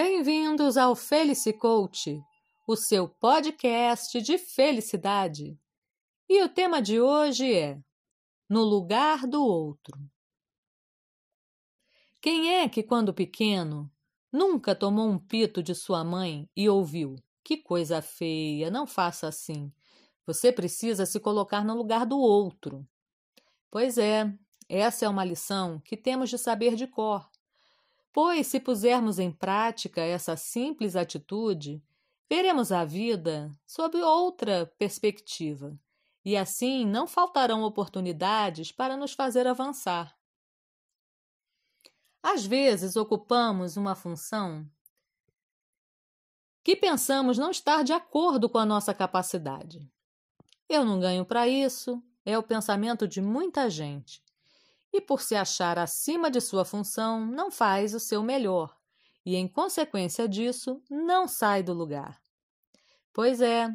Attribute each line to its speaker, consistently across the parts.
Speaker 1: Bem-vindos ao Felici Coach, o seu podcast de felicidade. E o tema de hoje é No lugar do outro. Quem é que, quando pequeno, nunca tomou um pito de sua mãe e ouviu: Que coisa feia, não faça assim. Você precisa se colocar no lugar do outro. Pois é, essa é uma lição que temos de saber de cor Pois, se pusermos em prática essa simples atitude, veremos a vida sob outra perspectiva, e assim não faltarão oportunidades para nos fazer avançar. Às vezes ocupamos uma função que pensamos não estar de acordo com a nossa capacidade. Eu não ganho para isso, é o pensamento de muita gente e, por se achar acima de sua função, não faz o seu melhor e, em consequência disso, não sai do lugar. Pois é,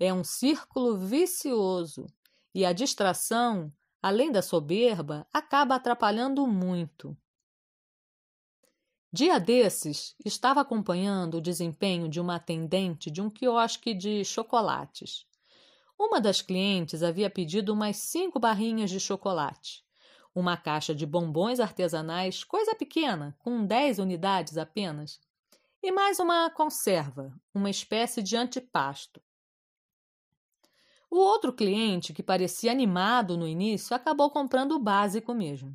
Speaker 1: é um círculo vicioso e a distração, além da soberba, acaba atrapalhando muito. Dia desses, estava acompanhando o desempenho de uma atendente de um quiosque de chocolates. Uma das clientes havia pedido umas cinco barrinhas de chocolate uma caixa de bombons artesanais, coisa pequena, com 10 unidades apenas, e mais uma conserva, uma espécie de antipasto. O outro cliente, que parecia animado no início, acabou comprando o básico mesmo.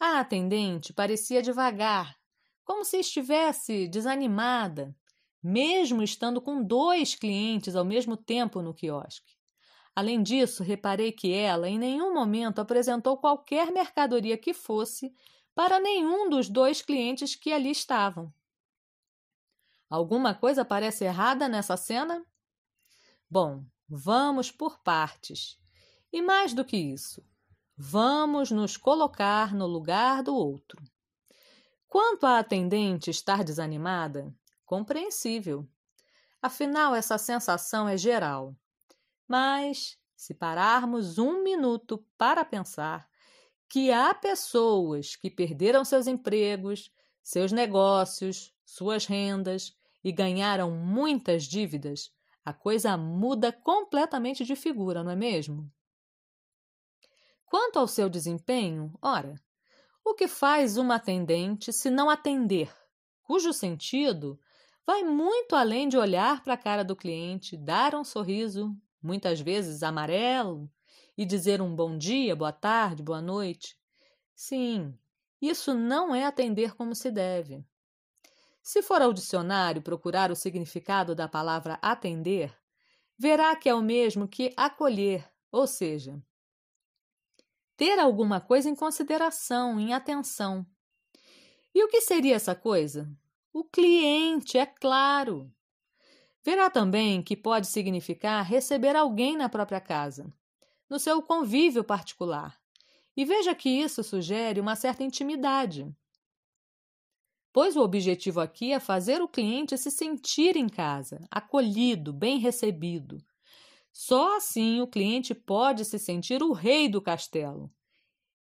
Speaker 1: A atendente parecia devagar, como se estivesse desanimada, mesmo estando com dois clientes ao mesmo tempo no quiosque. Além disso, reparei que ela em nenhum momento apresentou qualquer mercadoria que fosse para nenhum dos dois clientes que ali estavam. Alguma coisa parece errada nessa cena? Bom, vamos por partes. E mais do que isso, vamos nos colocar no lugar do outro. Quanto à atendente estar desanimada, compreensível. Afinal, essa sensação é geral. Mas, se pararmos um minuto para pensar que há pessoas que perderam seus empregos, seus negócios, suas rendas e ganharam muitas dívidas, a coisa muda completamente de figura, não é mesmo? Quanto ao seu desempenho, ora, o que faz uma atendente se não atender, cujo sentido vai muito além de olhar para a cara do cliente, dar um sorriso muitas vezes amarelo, e dizer um bom dia, boa tarde, boa noite. Sim, isso não é atender como se deve. Se for ao dicionário procurar o significado da palavra atender, verá que é o mesmo que acolher, ou seja, ter alguma coisa em consideração, em atenção. E o que seria essa coisa? O cliente, é claro. Verá também que pode significar receber alguém na própria casa, no seu convívio particular. E veja que isso sugere uma certa intimidade. Pois o objetivo aqui é fazer o cliente se sentir em casa, acolhido, bem recebido. Só assim o cliente pode se sentir o rei do castelo.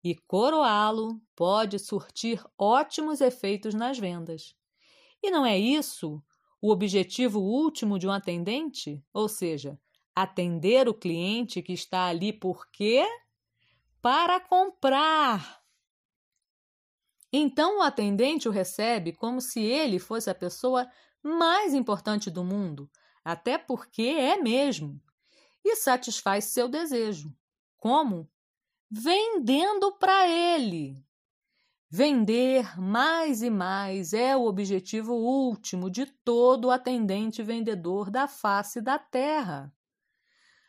Speaker 1: E coroá-lo pode surtir ótimos efeitos nas vendas. E não é isso o objetivo último de um atendente, ou seja, atender o cliente que está ali por quê? Para comprar. Então o atendente o recebe como se ele fosse a pessoa mais importante do mundo, até porque é mesmo, e satisfaz seu desejo. Como? Vendendo para ele. Vender mais e mais é o objetivo último de todo atendente vendedor da face da terra.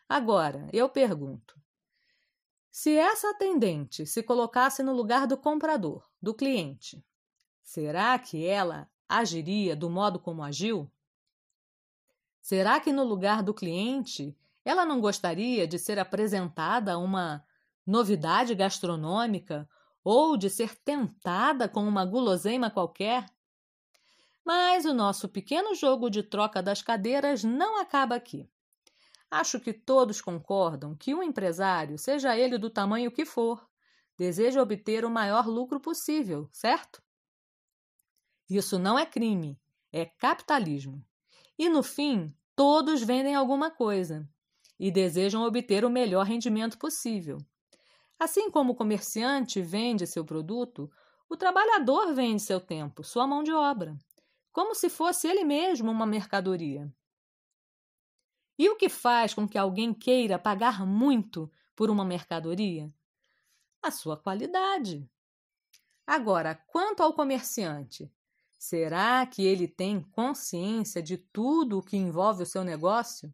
Speaker 1: Agora, eu pergunto: se essa atendente se colocasse no lugar do comprador, do cliente, será que ela agiria do modo como agiu? Será que no lugar do cliente ela não gostaria de ser apresentada a uma novidade gastronômica ou de ser tentada com uma guloseima qualquer. Mas o nosso pequeno jogo de troca das cadeiras não acaba aqui. Acho que todos concordam que um empresário, seja ele do tamanho que for, deseja obter o maior lucro possível, certo? Isso não é crime, é capitalismo. E no fim, todos vendem alguma coisa e desejam obter o melhor rendimento possível. Assim como o comerciante vende seu produto, o trabalhador vende seu tempo, sua mão de obra, como se fosse ele mesmo uma mercadoria. E o que faz com que alguém queira pagar muito por uma mercadoria? A sua qualidade. Agora, quanto ao comerciante, será que ele tem consciência de tudo o que envolve o seu negócio?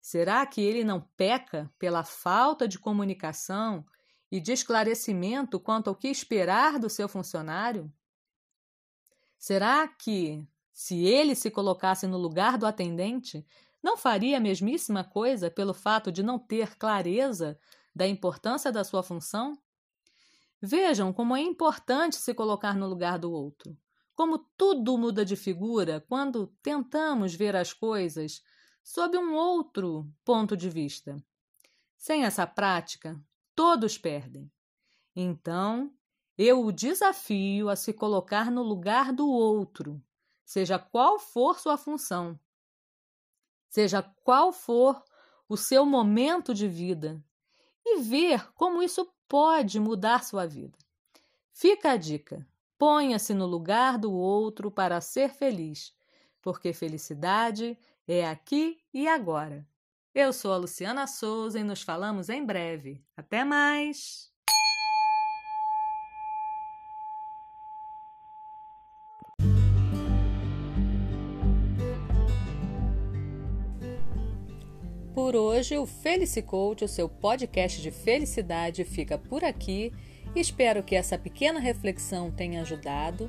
Speaker 1: Será que ele não peca pela falta de comunicação e de esclarecimento quanto ao que esperar do seu funcionário? Será que, se ele se colocasse no lugar do atendente, não faria a mesmíssima coisa pelo fato de não ter clareza da importância da sua função? Vejam como é importante se colocar no lugar do outro. Como tudo muda de figura quando tentamos ver as coisas sob um outro ponto de vista. Sem essa prática, todos perdem. Então, eu o desafio a se colocar no lugar do outro, seja qual for sua função, seja qual for o seu momento de vida, e ver como isso pode mudar sua vida. Fica a dica: ponha-se no lugar do outro para ser feliz, porque felicidade é aqui e agora. Eu sou a Luciana Souza e nos falamos em breve. Até mais! Por hoje, o Felicicoach, o seu podcast de felicidade, fica por aqui. Espero que essa pequena reflexão tenha ajudado.